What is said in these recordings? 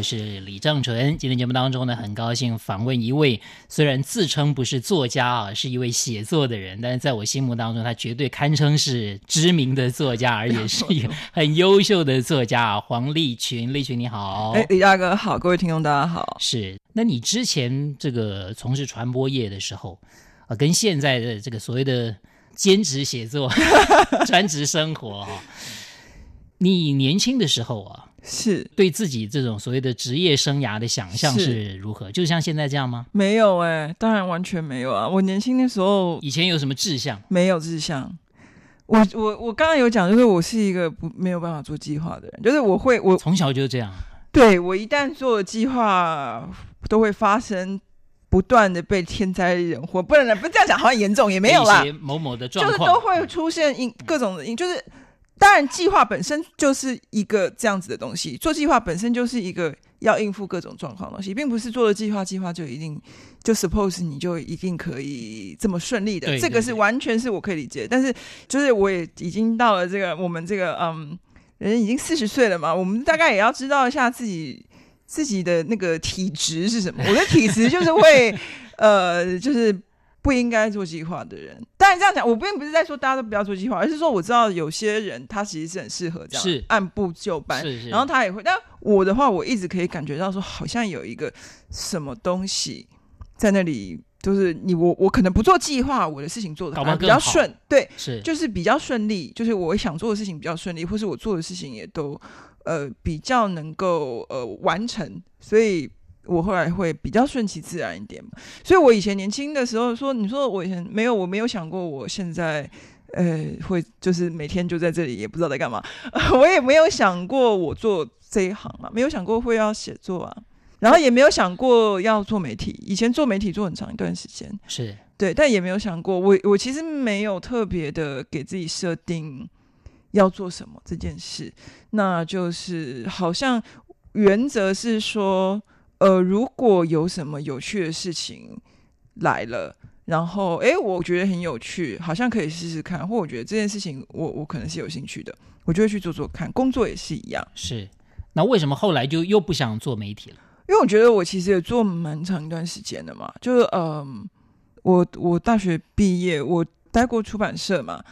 我是李正淳，今天节目当中呢，很高兴访问一位虽然自称不是作家啊，是一位写作的人，但是在我心目当中，他绝对堪称是知名的作家，而且是一个 很优秀的作家啊。黄立群，立群你好，哎，李大哥好，各位听众大家好。是，那你之前这个从事传播业的时候，啊，跟现在的这个所谓的兼职写作、专职生活哈，你年轻的时候啊。是对自己这种所谓的职业生涯的想象是如何？就像现在这样吗？没有哎、欸，当然完全没有啊！我年轻的时候，以前有什么志向？没有志向。我我我刚刚有讲，就是我是一个不没有办法做计划的人，就是我会我从小就这样。对，我一旦做了计划，都会发生不断的被天灾人祸，不能不这样讲，好像严重也没有啦。某某的状况，就是都会出现因各种的因，就是。当然，计划本身就是一个这样子的东西。做计划本身就是一个要应付各种状况的东西，并不是做了计划，计划就一定就 suppose 你就一定可以这么顺利的。这个是完全是我可以理解。但是，就是我也已经到了这个我们这个嗯，人已经四十岁了嘛，我们大概也要知道一下自己自己的那个体质是什么。我的体质就是会 呃，就是。不应该做计划的人，当然这样讲，我并不是在说大家都不要做计划，而是说我知道有些人他其实是很适合这样，是按部就班，是是然后他也会。但我的话，我一直可以感觉到说，好像有一个什么东西在那里，就是你我我可能不做计划，我的事情做得比较顺，对，是就是比较顺利，就是我想做的事情比较顺利，或是我做的事情也都呃比较能够呃完成，所以。我后来会比较顺其自然一点，所以我以前年轻的时候说，你说我以前没有，我没有想过我现在，呃，会就是每天就在这里，也不知道在干嘛，我也没有想过我做这一行啊，没有想过会要写作啊，然后也没有想过要做媒体，以前做媒体做很长一段时间，是。对，但也没有想过，我我其实没有特别的给自己设定要做什么这件事，那就是好像原则是说。呃，如果有什么有趣的事情来了，然后哎，我觉得很有趣，好像可以试试看，或我觉得这件事情我我可能是有兴趣的，我就会去做做看。工作也是一样。是，那为什么后来就又不想做媒体了？因为我觉得我其实也做蛮长一段时间的嘛，就是嗯、呃，我我大学毕业，我待过出版社嘛。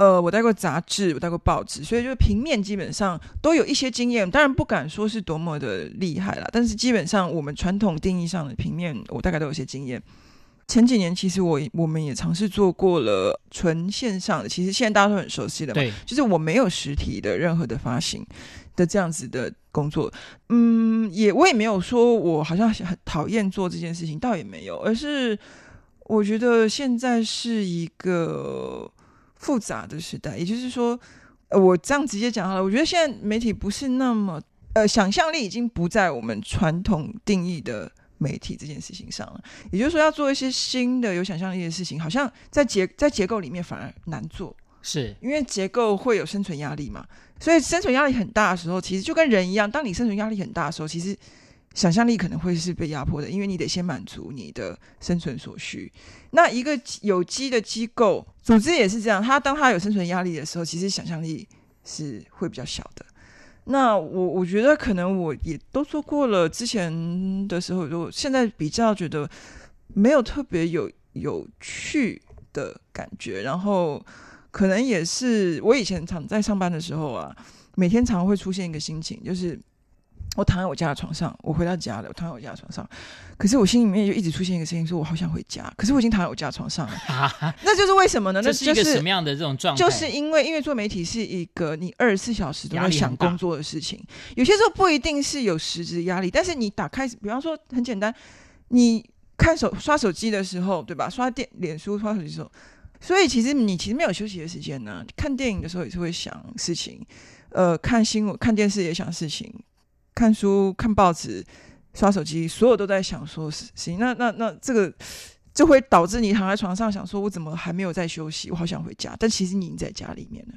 呃，我带过杂志，我带过报纸，所以就是平面基本上都有一些经验。当然不敢说是多么的厉害啦，但是基本上我们传统定义上的平面，我大概都有些经验。前几年其实我我们也尝试做过了纯线上的，其实现在大家都很熟悉的嘛，对，就是我没有实体的任何的发行的这样子的工作。嗯，也我也没有说我好像很讨厌做这件事情，倒也没有，而是我觉得现在是一个。复杂的时代，也就是说，呃，我这样直接讲好了。我觉得现在媒体不是那么，呃，想象力已经不在我们传统定义的媒体这件事情上了。也就是说，要做一些新的有想象力的事情，好像在结在结构里面反而难做，是因为结构会有生存压力嘛。所以生存压力很大的时候，其实就跟人一样，当你生存压力很大的时候，其实。想象力可能会是被压迫的，因为你得先满足你的生存所需。那一个有机的机构组织也是这样，它当它有生存压力的时候，其实想象力是会比较小的。那我我觉得可能我也都做过了，之前的时候，就现在比较觉得没有特别有有趣的感觉。然后可能也是我以前常在上班的时候啊，每天常会出现一个心情，就是。我躺在我家的床上，我回到家了。我躺在我家的床上，可是我心里面就一直出现一个声音，说我好想回家。可是我已经躺在我家的床上了，啊、那就是为什么呢？那是一个什么样的这种状态？就是因为因为做媒体是一个你二十四小时都在想工作的事情，有些时候不一定是有实质压力，但是你打开，比方说很简单，你看手刷手机的时候，对吧？刷电脸书刷手机的时候，所以其实你其实没有休息的时间呢。看电影的时候也是会想事情，呃，看新闻看电视也想事情。看书、看报纸、刷手机，所有都在想说事情。那、那、那这个就会导致你躺在床上想说，我怎么还没有在休息？我好想回家，但其实你已经在家里面了。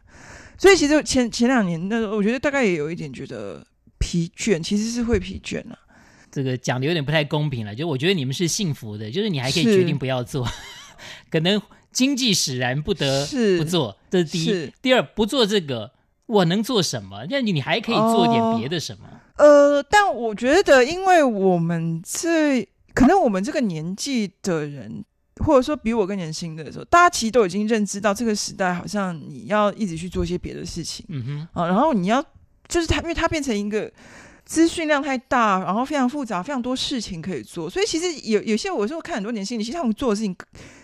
所以其实前前两年，那我觉得大概也有一点觉得疲倦，其实是会疲倦啊。这个讲的有点不太公平了，就我觉得你们是幸福的，就是你还可以决定不要做，可能经济使然不得不做，这是第一。第二，不做这个，我能做什么？那你你还可以做点别的什么？哦、呃，但我觉得，因为我们这。可能我们这个年纪的人，或者说比我更年轻的时候，大家其实都已经认知到这个时代，好像你要一直去做一些别的事情，嗯哼，啊，然后你要就是它，因为它变成一个资讯量太大，然后非常复杂，非常多事情可以做，所以其实有有些我说看很多年轻人，其实他们做的事情，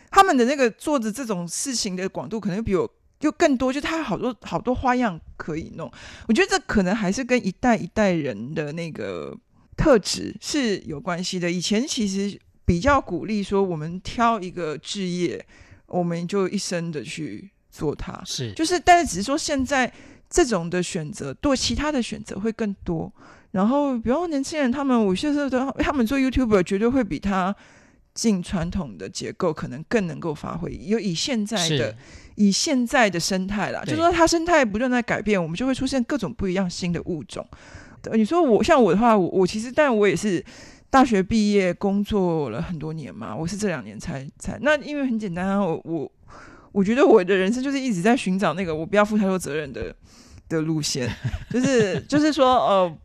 他们的那个做的这种事情的广度，可能比我就更多，就他好多好多花样可以弄。我觉得这可能还是跟一代一代人的那个。特质是有关系的。以前其实比较鼓励说，我们挑一个职业，我们就一生的去做它。是，就是，但是只是说现在这种的选择，对其他的选择会更多。然后，比方年轻人，他们有些时候都他们做 YouTuber，绝对会比他进传统的结构可能更能够发挥。有以现在的以现在的生态啦，就是说它生态不断在改变，我们就会出现各种不一样新的物种。你说我像我的话，我我其实，但我也是大学毕业工作了很多年嘛，我是这两年才才那，因为很简单啊，我我我觉得我的人生就是一直在寻找那个我不要负太多责任的的路线，就是就是说，呃，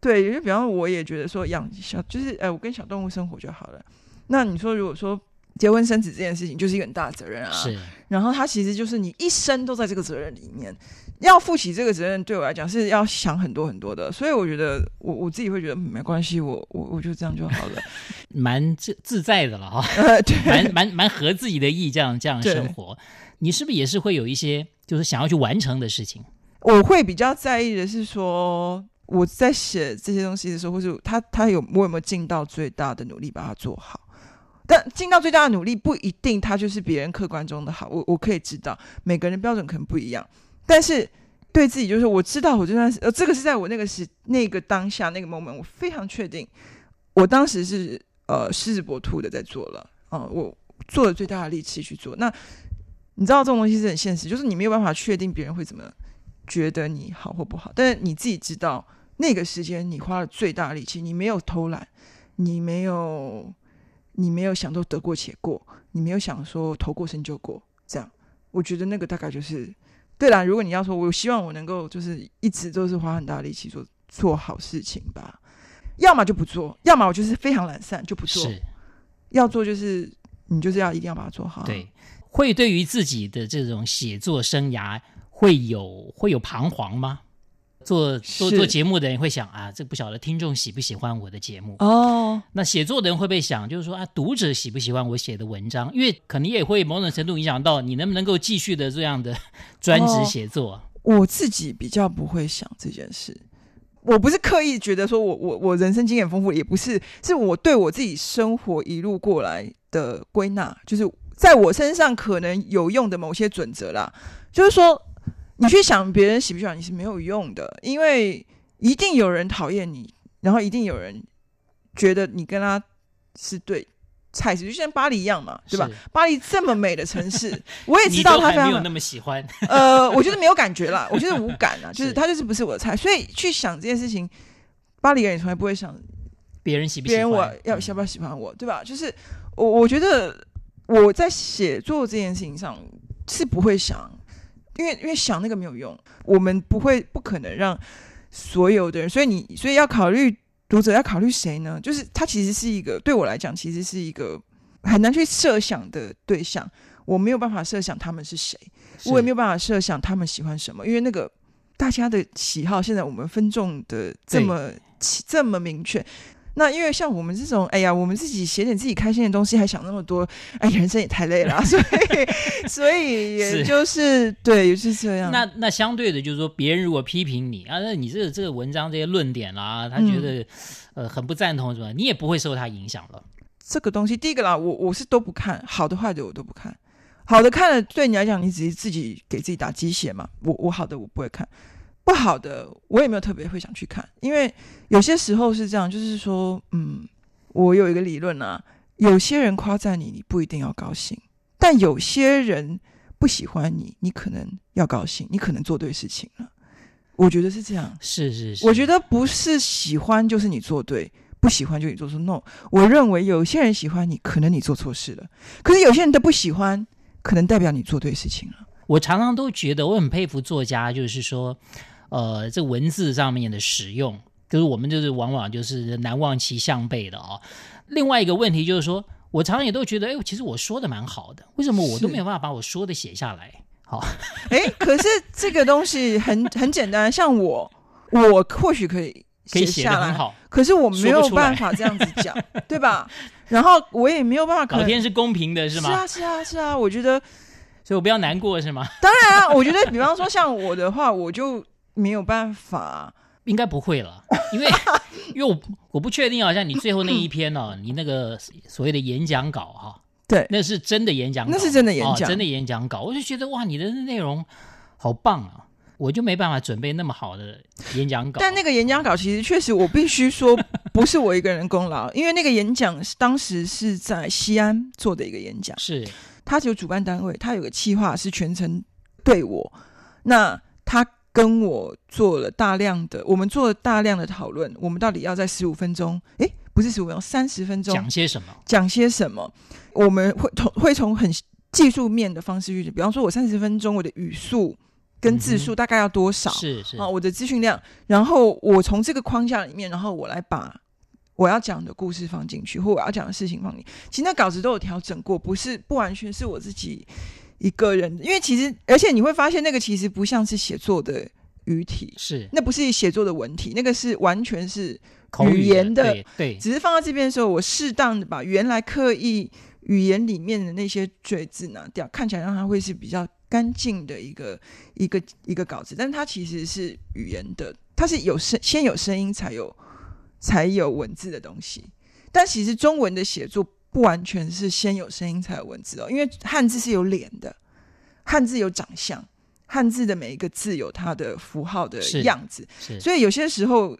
对，就比方我也觉得说养小就是，呃，我跟小动物生活就好了。那你说如果说结婚生子这件事情，就是一个很大的责任啊，是，然后他其实就是你一生都在这个责任里面。要负起这个责任，对我来讲是要想很多很多的，所以我觉得我我自己会觉得没关系，我我我就这样就好了，蛮自自在的了哈，呃，对，蛮蛮蛮合自己的意，这样这样生活，你是不是也是会有一些就是想要去完成的事情？我会比较在意的是说我在写这些东西的时候，或是他他有我有没有尽到最大的努力把它做好，但尽到最大的努力不一定他就是别人客观中的好，我我可以知道每个人标准可能不一样。但是对自己就是我知道我这段时呃这个是在我那个时那个当下那个 moment 我非常确定，我当时是呃狮子搏兔的在做了啊、呃，我做了最大的力气去做。那你知道这种东西是很现实，就是你没有办法确定别人会怎么觉得你好或不好，但是你自己知道那个时间你花了最大的力气，你没有偷懒，你没有你没有想都得过且过，你没有想说投过身就过这样，我觉得那个大概就是。对啦，如果你要说，我希望我能够就是一直都是花很大力气做做好事情吧，要么就不做，要么我就是非常懒散就不做。是，要做就是你就是要一定要把它做好。对，会对于自己的这种写作生涯会有会有彷徨吗？做做做节目的人会想啊，这不晓得听众喜不喜欢我的节目哦。那写作的人会不会想，就是说啊，读者喜不喜欢我写的文章？因为可能也会某种程度影响到你能不能够继续的这样的专职写作。哦，我自己比较不会想这件事，我不是刻意觉得说我我我人生经验丰富，也不是，是我对我自己生活一路过来的归纳，就是在我身上可能有用的某些准则啦，就是说。你去想别人喜不喜欢你是没有用的，因为一定有人讨厌你，然后一定有人觉得你跟他是对菜就像巴黎一样嘛，对吧？巴黎这么美的城市，我也知道他非常没有那么喜欢。呃，我觉得没有感觉啦，我觉得无感啊，就是他就是不是我的菜，所以去想这件事情，巴黎人也从来不会想别人喜不喜欢，别人我要喜不要喜欢我，对吧？就是我我觉得我在写作这件事情上是不会想。因为因为想那个没有用，我们不会不可能让所有的人，所以你所以要考虑读者要考虑谁呢？就是他其实是一个对我来讲，其实是一个很难去设想的对象。我没有办法设想他们是谁，是我也没有办法设想他们喜欢什么，因为那个大家的喜好现在我们分众的这么这么明确。那因为像我们这种，哎呀，我们自己写点自己开心的东西，还想那么多，哎，人生也太累了，所以，所以也就是，是对，也是这样。那那相对的，就是说，别人如果批评你啊，那你这个这个文章这些论点啦、啊，他觉得、嗯、呃很不赞同什么，你也不会受他影响了。这个东西，第一个啦，我我是都不看，好的坏的我都不看，好的看了对你来讲，你只是自己给自己打鸡血嘛，我我好的我不会看。不好的，我也没有特别会想去看，因为有些时候是这样，就是说，嗯，我有一个理论啊，有些人夸赞你，你不一定要高兴；但有些人不喜欢你，你可能要高兴，你可能做对事情了。我觉得是这样，是是是。我觉得不是喜欢就是你做对，不喜欢就你做错。No，我认为有些人喜欢你，可能你做错事了；可是有些人都不喜欢，可能代表你做对事情了。我常常都觉得我很佩服作家，就是说，呃，这文字上面的使用，就是我们就是往往就是难忘其项背的哦。另外一个问题就是说，我常常也都觉得，哎，其实我说的蛮好的，为什么我都没有办法把我说的写下来？好，哎，可是这个东西很很简单，像我，我或许可以写下来，好，可是我没有办法这样子讲，对吧？然后我也没有办法，老天是公平的，是吗？是啊，是啊，是啊，我觉得，所以我不要难过，是吗？当然啊，我觉得，比方说像我的话，我就没有办法，应该不会了，因为 因为我我不确定，好像你最后那一篇哦，你那个所谓的演讲稿哈。对，那是真的演讲稿，那是真的演讲，哦，真的演讲稿。我就觉得哇，你的内容好棒啊！我就没办法准备那么好的演讲稿。但那个演讲稿其实确实，我必须说不是我一个人功劳，因为那个演讲是当时是在西安做的一个演讲，是他有主办单位，他有个企划是全程对我，那他跟我做了大量的，我们做了大量的讨论，我们到底要在十五分钟，诶，不是十五分钟，三十分钟讲些什么？讲些什么？我们会从会从很技术面的方式去，比方说，我三十分钟我的语速跟字数大概要多少？是是啊，我的资讯量，然后我从这个框架里面，然后我来把我要讲的故事放进去，或我要讲的事情放进去。其实那稿子都有调整过，不是不完全是我自己一个人，因为其实而且你会发现那个其实不像是写作的语体，是那不是写作的文体，那个是完全是语言的，对，对，只是放到这边的时候，我适当的把原来刻意。语言里面的那些赘字拿掉，看起来让它会是比较干净的一个一个一个稿子，但它其实是语言的，它是有声先有声音才有才有文字的东西。但其实中文的写作不完全是先有声音才有文字哦，因为汉字是有脸的，汉字有长相，汉字的每一个字有它的符号的样子，所以有些时候，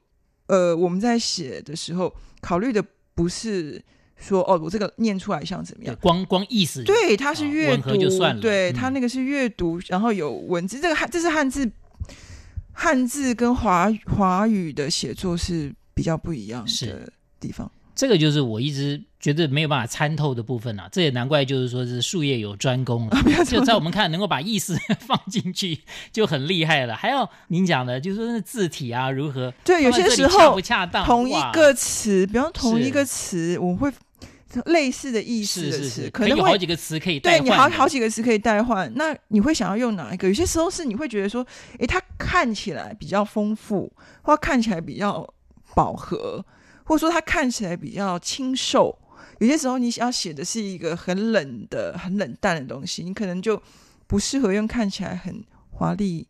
呃，我们在写的时候考虑的不是。说哦，我这个念出来像怎么样？光光意思对，它是阅读，就算了对，它那个是阅读，然后有文字。这个汉这是汉字，汉字跟华华语的写作是比较不一样的地方。这个就是我一直觉得没有办法参透的部分啊。这也难怪，就是说是术业有专攻了，就在我们看能够把意思放进去就很厉害了。还有您讲的，就是说那字体啊如何？对，有些时候恰不恰当，同一个词，比方同一个词，我会。类似的意思的词，可能有好几个词可以。对，你好好几个词可以代换。那你会想要用哪一个？有些时候是你会觉得说，诶，它看起来比较丰富，或看起来比较饱和，或者说它看起来比较清瘦。有些时候你想要写的是一个很冷的、很冷淡的东西，你可能就不适合用看起来很华丽。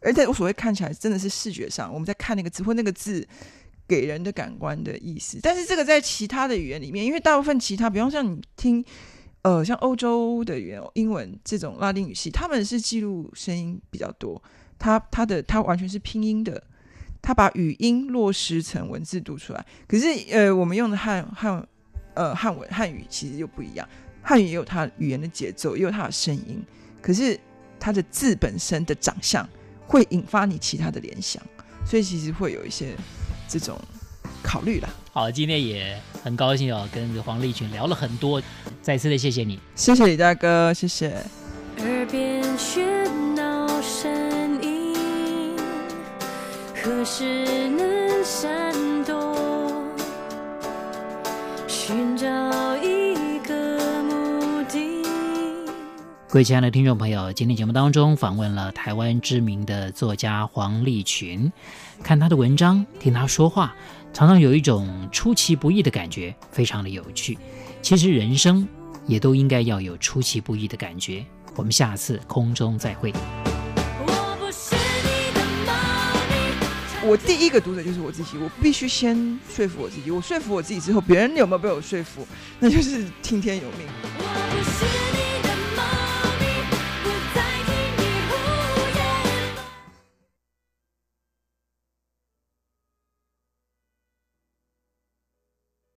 而且我所谓看起来，真的是视觉上我们在看那个字或那个字。给人的感官的意思，但是这个在其他的语言里面，因为大部分其他，比方像你听，呃，像欧洲的语言，英文这种拉丁语系，他们是记录声音比较多，它它的它完全是拼音的，它把语音落实成文字读出来。可是呃，我们用的汉汉呃汉文汉语其实又不一样，汉语也有它语言的节奏，也有它的声音，可是它的字本身的长相会引发你其他的联想，所以其实会有一些。这种考虑了。好，今天也很高兴哦，跟黄立群聊了很多，再次的谢谢你，谢谢李大哥，谢谢。何时能闪躲？寻找一个目的。各位亲爱的听众朋友，今天节目当中访问了台湾知名的作家黄立群。看他的文章，听他说话，常常有一种出其不意的感觉，非常的有趣。其实人生也都应该要有出其不意的感觉。我们下次空中再会。我第一个读者就是我自己，我必须先说服我自己。我说服我自己之后，别人有没有被我说服，那就是听天由命。